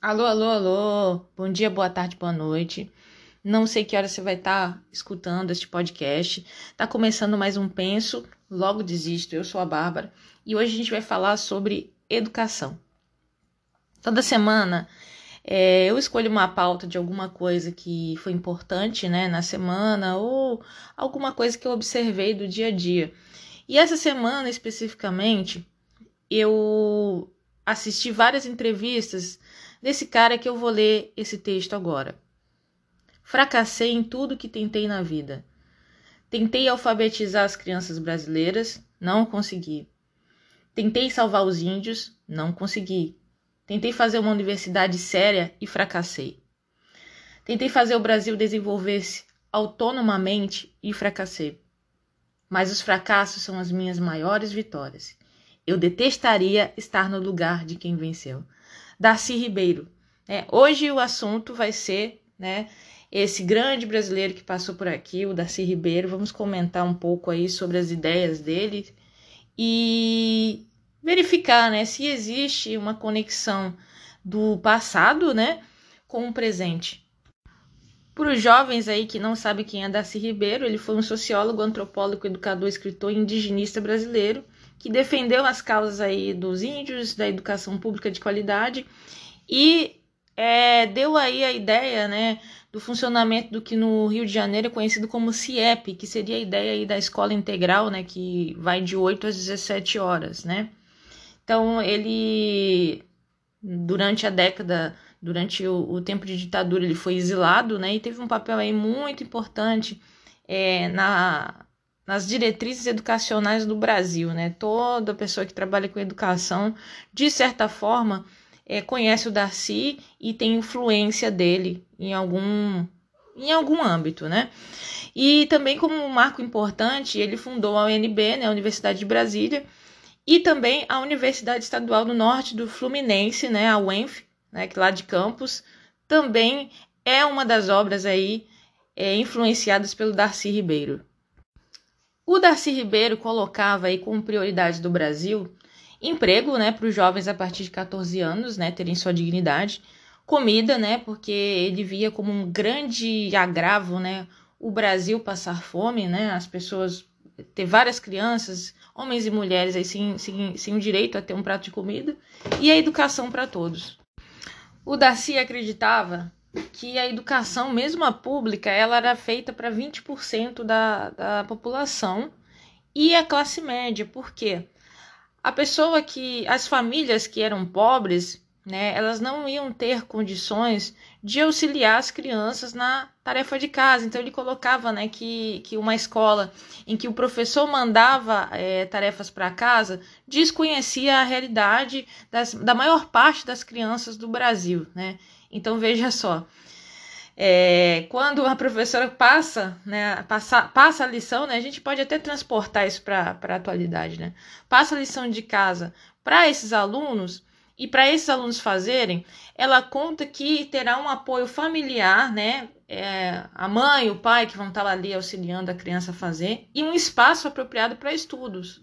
Alô, alô, alô. Bom dia, boa tarde, boa noite. Não sei que hora você vai estar tá escutando este podcast. Tá começando mais um Penso, logo desisto. Eu sou a Bárbara e hoje a gente vai falar sobre educação. Toda semana é, eu escolho uma pauta de alguma coisa que foi importante né, na semana ou alguma coisa que eu observei do dia a dia. E essa semana especificamente, eu assisti várias entrevistas desse cara que eu vou ler esse texto agora. Fracassei em tudo que tentei na vida. Tentei alfabetizar as crianças brasileiras, não consegui. Tentei salvar os índios, não consegui. Tentei fazer uma universidade séria e fracassei. Tentei fazer o Brasil desenvolver-se autonomamente e fracassei. Mas os fracassos são as minhas maiores vitórias. Eu detestaria estar no lugar de quem venceu. Darcy Ribeiro. É, hoje o assunto vai ser né, esse grande brasileiro que passou por aqui, o Darcy Ribeiro. Vamos comentar um pouco aí sobre as ideias dele e verificar né, se existe uma conexão do passado né, com o presente. Para os jovens aí que não sabem quem é Darcy Ribeiro, ele foi um sociólogo, antropólogo, educador, escritor e indigenista brasileiro que defendeu as causas aí dos índios, da educação pública de qualidade e é, deu aí a ideia, né, do funcionamento do que no Rio de Janeiro é conhecido como CIEP, que seria a ideia aí da escola integral, né, que vai de 8 às 17 horas, né. Então, ele, durante a década, durante o, o tempo de ditadura, ele foi exilado, né, e teve um papel aí muito importante é, na nas diretrizes educacionais do Brasil, né? Toda pessoa que trabalha com educação, de certa forma, é, conhece o Darcy e tem influência dele em algum em algum âmbito, né? E também como um marco importante, ele fundou a UNB, né, a Universidade de Brasília, e também a Universidade Estadual do Norte do Fluminense, né, a UENF, né, que lá de Campos, também é uma das obras aí é, influenciadas pelo Darcy Ribeiro. O Darcy Ribeiro colocava aí como prioridade do Brasil emprego, né, para os jovens a partir de 14 anos, né, terem sua dignidade, comida, né, porque ele via como um grande agravo, né, o Brasil passar fome, né, as pessoas ter várias crianças, homens e mulheres aí sem, sem, sem o direito a ter um prato de comida e a educação para todos. O Darcy acreditava que a educação, mesmo a pública, ela era feita para 20% da, da população e a classe média. Por quê? A pessoa que. As famílias que eram pobres, né, elas não iam ter condições de auxiliar as crianças na tarefa de casa. Então ele colocava né, que, que uma escola em que o professor mandava é, tarefas para casa desconhecia a realidade das, da maior parte das crianças do Brasil. Né? Então veja só, é, quando a professora passa, né, passa, passa a lição, né, a gente pode até transportar isso para a atualidade, né? Passa a lição de casa para esses alunos e para esses alunos fazerem, ela conta que terá um apoio familiar, né? É, a mãe, o pai que vão estar ali auxiliando a criança a fazer e um espaço apropriado para estudos.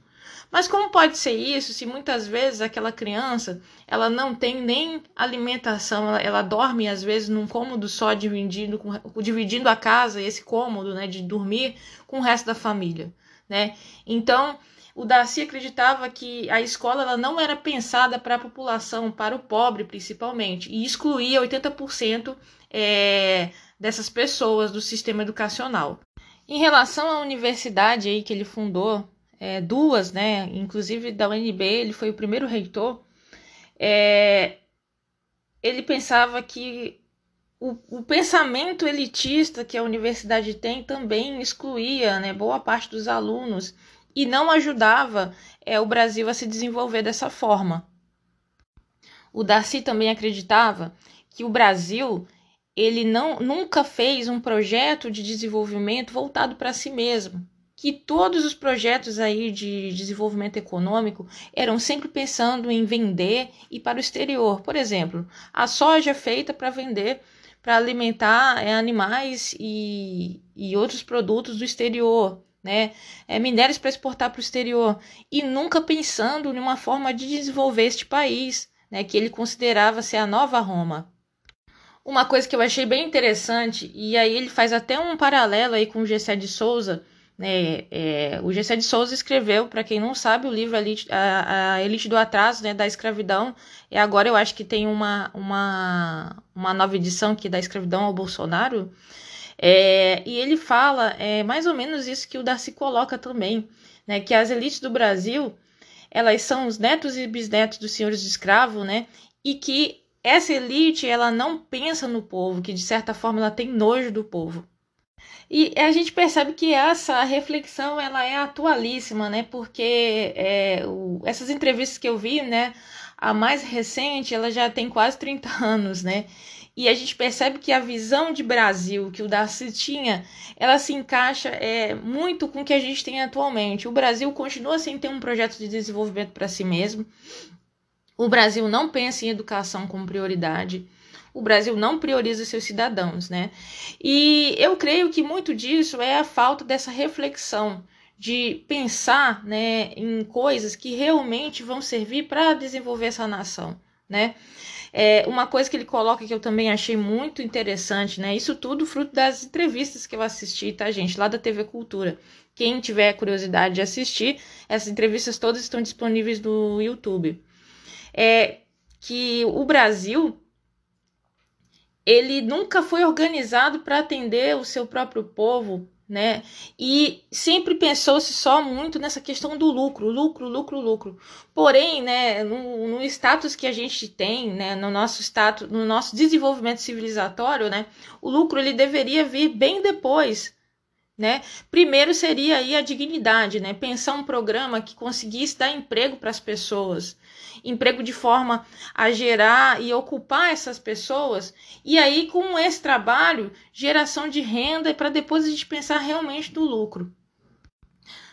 Mas como pode ser isso se muitas vezes aquela criança ela não tem nem alimentação, ela, ela dorme às vezes num cômodo só dividindo, com, dividindo a casa, esse cômodo né, de dormir com o resto da família. Né? Então, o Darcy acreditava que a escola ela não era pensada para a população, para o pobre principalmente, e excluía 80% é, dessas pessoas do sistema educacional. Em relação à universidade aí que ele fundou, é, duas, né? Inclusive da UNB, ele foi o primeiro reitor. É, ele pensava que o, o, pensamento elitista que a universidade tem também excluía né, boa parte dos alunos e não ajudava é, o Brasil a se desenvolver dessa forma. O Darcy também acreditava que o Brasil ele não, nunca fez um projeto de desenvolvimento voltado para si mesmo que todos os projetos aí de desenvolvimento econômico eram sempre pensando em vender e para o exterior. Por exemplo, a soja é feita para vender, para alimentar é, animais e, e outros produtos do exterior, né? É, minérios para exportar para o exterior e nunca pensando em uma forma de desenvolver este país, né, que ele considerava ser a nova Roma. Uma coisa que eu achei bem interessante, e aí ele faz até um paralelo aí com o Gessé de Souza, né, é, o Gessé de Souza escreveu, para quem não sabe, o livro a, a, Elite do Atraso, né, da escravidão, e agora eu acho que tem uma, uma, uma nova edição aqui da escravidão ao Bolsonaro, é, e ele fala é, mais ou menos isso que o Darcy coloca também, né, que as elites do Brasil, elas são os netos e bisnetos dos senhores de escravo, né, e que essa elite ela não pensa no povo, que de certa forma ela tem nojo do povo. E a gente percebe que essa reflexão ela é atualíssima, né? Porque é, o, essas entrevistas que eu vi, né? A mais recente, ela já tem quase 30 anos, né? E a gente percebe que a visão de Brasil que o Darcy tinha, ela se encaixa é, muito com o que a gente tem atualmente. O Brasil continua sem ter um projeto de desenvolvimento para si mesmo. O Brasil não pensa em educação como prioridade. O Brasil não prioriza seus cidadãos, né? E eu creio que muito disso é a falta dessa reflexão de pensar, né, em coisas que realmente vão servir para desenvolver essa nação, né? É, uma coisa que ele coloca que eu também achei muito interessante, né? Isso tudo fruto das entrevistas que eu assisti, tá, gente? Lá da TV Cultura. Quem tiver curiosidade de assistir, essas entrevistas todas estão disponíveis no YouTube é que o Brasil ele nunca foi organizado para atender o seu próprio povo, né? E sempre pensou-se só muito nessa questão do lucro, lucro, lucro, lucro. Porém, né, no, no, status que a gente tem, né, no nosso status, no nosso desenvolvimento civilizatório, né, o lucro ele deveria vir bem depois, né? Primeiro seria aí a dignidade, né? Pensar um programa que conseguisse dar emprego para as pessoas, emprego de forma a gerar e ocupar essas pessoas, e aí com esse trabalho, geração de renda para depois a gente pensar realmente no lucro.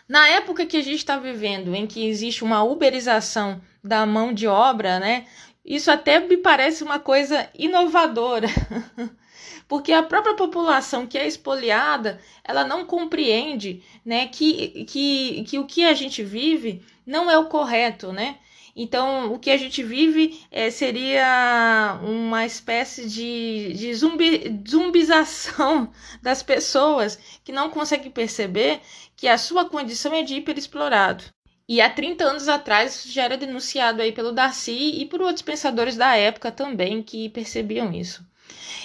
Na época que a gente está vivendo, em que existe uma uberização da mão de obra, né? Isso até me parece uma coisa inovadora. porque a própria população que é expoliada, ela não compreende, né, que, que, que o que a gente vive não é o correto, né? Então, o que a gente vive é, seria uma espécie de, de zumbi, zumbização das pessoas que não conseguem perceber que a sua condição é de hiperexplorado. E há 30 anos atrás já era denunciado aí pelo Darcy e por outros pensadores da época também que percebiam isso.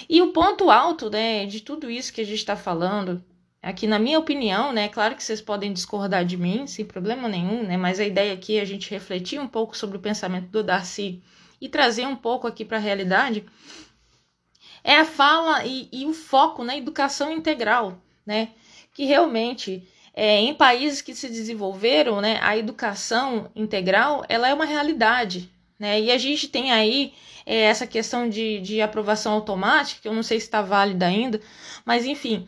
E o ponto alto né, de tudo isso que a gente está falando, aqui na minha opinião, né, claro que vocês podem discordar de mim, sem problema nenhum, né, mas a ideia aqui é a gente refletir um pouco sobre o pensamento do Darcy e trazer um pouco aqui para a realidade, é a fala e, e, o foco na educação integral, né, que realmente é, em países que se desenvolveram, né, a educação integral ela é uma realidade, né, e a gente tem aí é, essa questão de, de aprovação automática, que eu não sei se está válida ainda, mas enfim,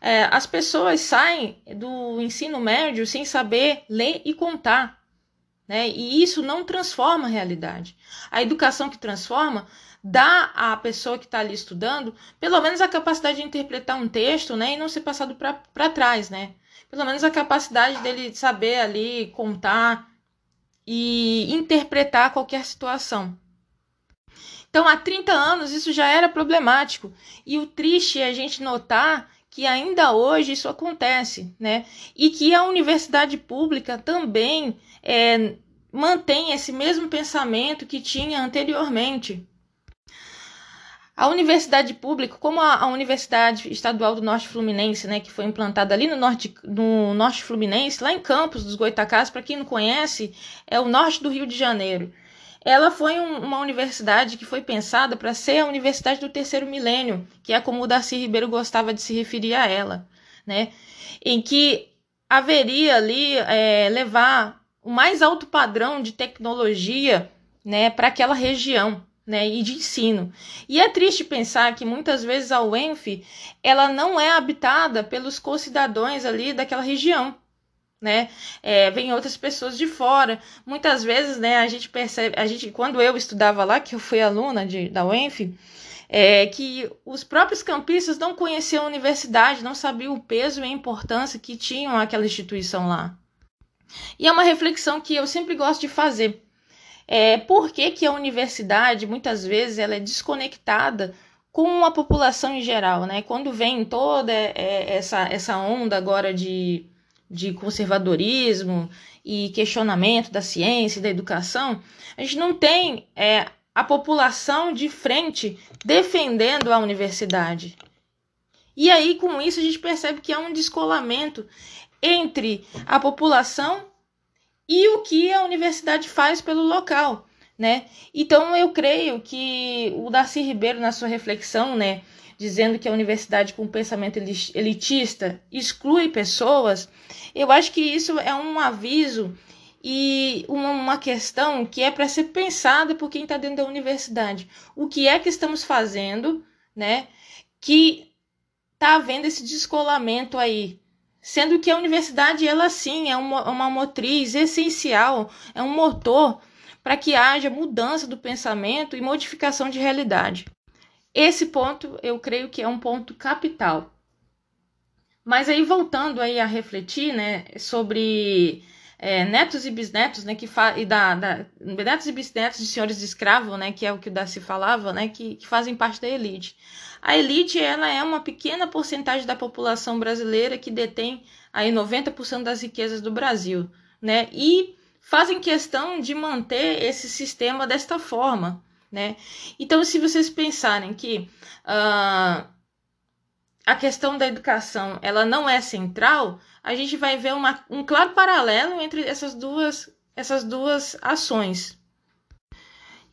é, as pessoas saem do ensino médio sem saber ler e contar. Né? E isso não transforma a realidade. A educação que transforma dá à pessoa que está ali estudando, pelo menos a capacidade de interpretar um texto né? e não ser passado para trás. Né? Pelo menos a capacidade dele saber ali contar e interpretar qualquer situação. Então, há 30 anos isso já era problemático. E o triste é a gente notar que ainda hoje isso acontece, né? E que a universidade pública também é, mantém esse mesmo pensamento que tinha anteriormente. A universidade pública, como a, a, Universidade Estadual do Norte Fluminense, né, que foi implantada ali no norte, no norte Fluminense, lá em Campos dos Goitacás, para quem não conhece, é o norte do Rio de Janeiro ela foi um, uma universidade que foi pensada para ser a universidade do terceiro milênio, que é como o Darcy Ribeiro gostava de se referir a ela, né? Em que haveria ali é, levar o mais alto padrão de tecnologia, né, para aquela região, né, e de ensino. E é triste pensar que muitas vezes a UENF ela não é habitada pelos concidadãos ali daquela região né? É, vem outras pessoas de fora. Muitas vezes, né, a gente percebe, a gente, quando eu estudava lá, que eu fui aluna de, da UENF, é, que os próprios campistas não conheciam a universidade, não sabiam o peso e a importância que tinham aquela instituição lá. E é uma reflexão que eu sempre gosto de fazer. É, por que, que a universidade, muitas vezes, ela é desconectada com a população em geral, né? Quando vem toda é, essa, essa onda agora de, de conservadorismo e questionamento da ciência e da educação, a gente não tem é, a população de frente defendendo a universidade. E aí, com isso, a gente percebe que há um descolamento entre a população e o que a universidade faz pelo local, né? Então eu creio que o Darcy Ribeiro na sua reflexão, né, dizendo que a universidade com pensamento elitista exclui pessoas, eu acho que isso é um aviso e uma questão que é para ser pensada por quem está dentro da universidade. O que é que estamos fazendo, né? Que está havendo esse descolamento aí sendo que a universidade, ela sim, é uma, uma motriz essencial, é um motor para que haja mudança do pensamento e modificação de realidade. Esse ponto eu creio que é um ponto capital. Mas aí voltando aí a refletir, né, sobre é, netos e bisnetos, né, que fa e da, da, netos e bisnetos de senhores de escravo, né, que é o que o Darcy falava, né, que, que fazem parte da elite. A elite ela é uma pequena porcentagem da população brasileira que detém aí 90% das riquezas do Brasil, né? E fazem questão de manter esse sistema desta forma, né? Então, se vocês pensarem que uh, a questão da educação ela não é central, a gente vai ver uma, um claro paralelo entre essas duas, essas duas ações,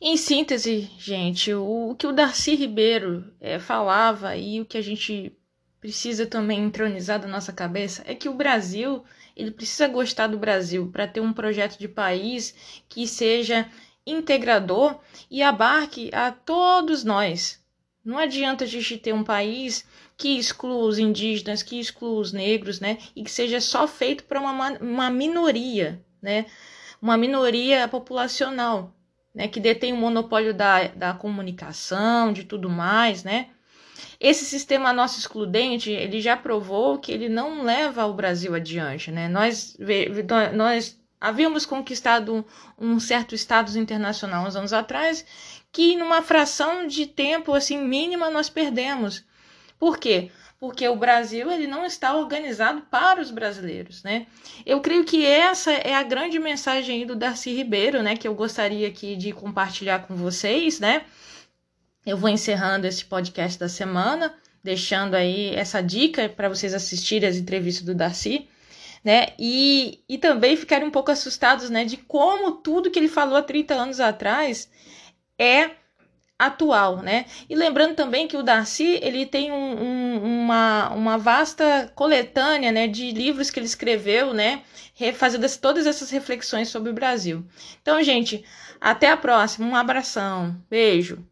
em síntese, gente, o, o que o Darcy Ribeiro é, falava e o que a gente precisa também entronizar da nossa cabeça é que o Brasil ele precisa gostar do Brasil para ter um projeto de país que seja integrador e abarque a todos nós. Não adianta a gente ter um país que exclua os indígenas, que exclua os negros, né? E que seja só feito para uma, uma minoria, né? Uma minoria populacional né, que detém o monopólio da, da comunicação, de tudo mais, né? Esse sistema nosso excludente, ele já provou que ele não leva o Brasil adiante, né? Nós, nós havíamos conquistado um certo status internacional uns anos atrás, que numa fração de tempo assim mínima nós perdemos. Por quê? porque o Brasil ele não está organizado para os brasileiros, né? Eu creio que essa é a grande mensagem do Darcy Ribeiro, né, que eu gostaria aqui de compartilhar com vocês, né? Eu vou encerrando esse podcast da semana, deixando aí essa dica para vocês assistirem as entrevistas do Darcy, né? E, e também ficarem um pouco assustados, né, de como tudo que ele falou há 30 anos atrás é atual, né? E lembrando também que o Darcy ele tem um, um, uma, uma vasta coletânea, né, de livros que ele escreveu, né, fazendo todas essas reflexões sobre o Brasil. Então, gente, até a próxima, um abração, beijo.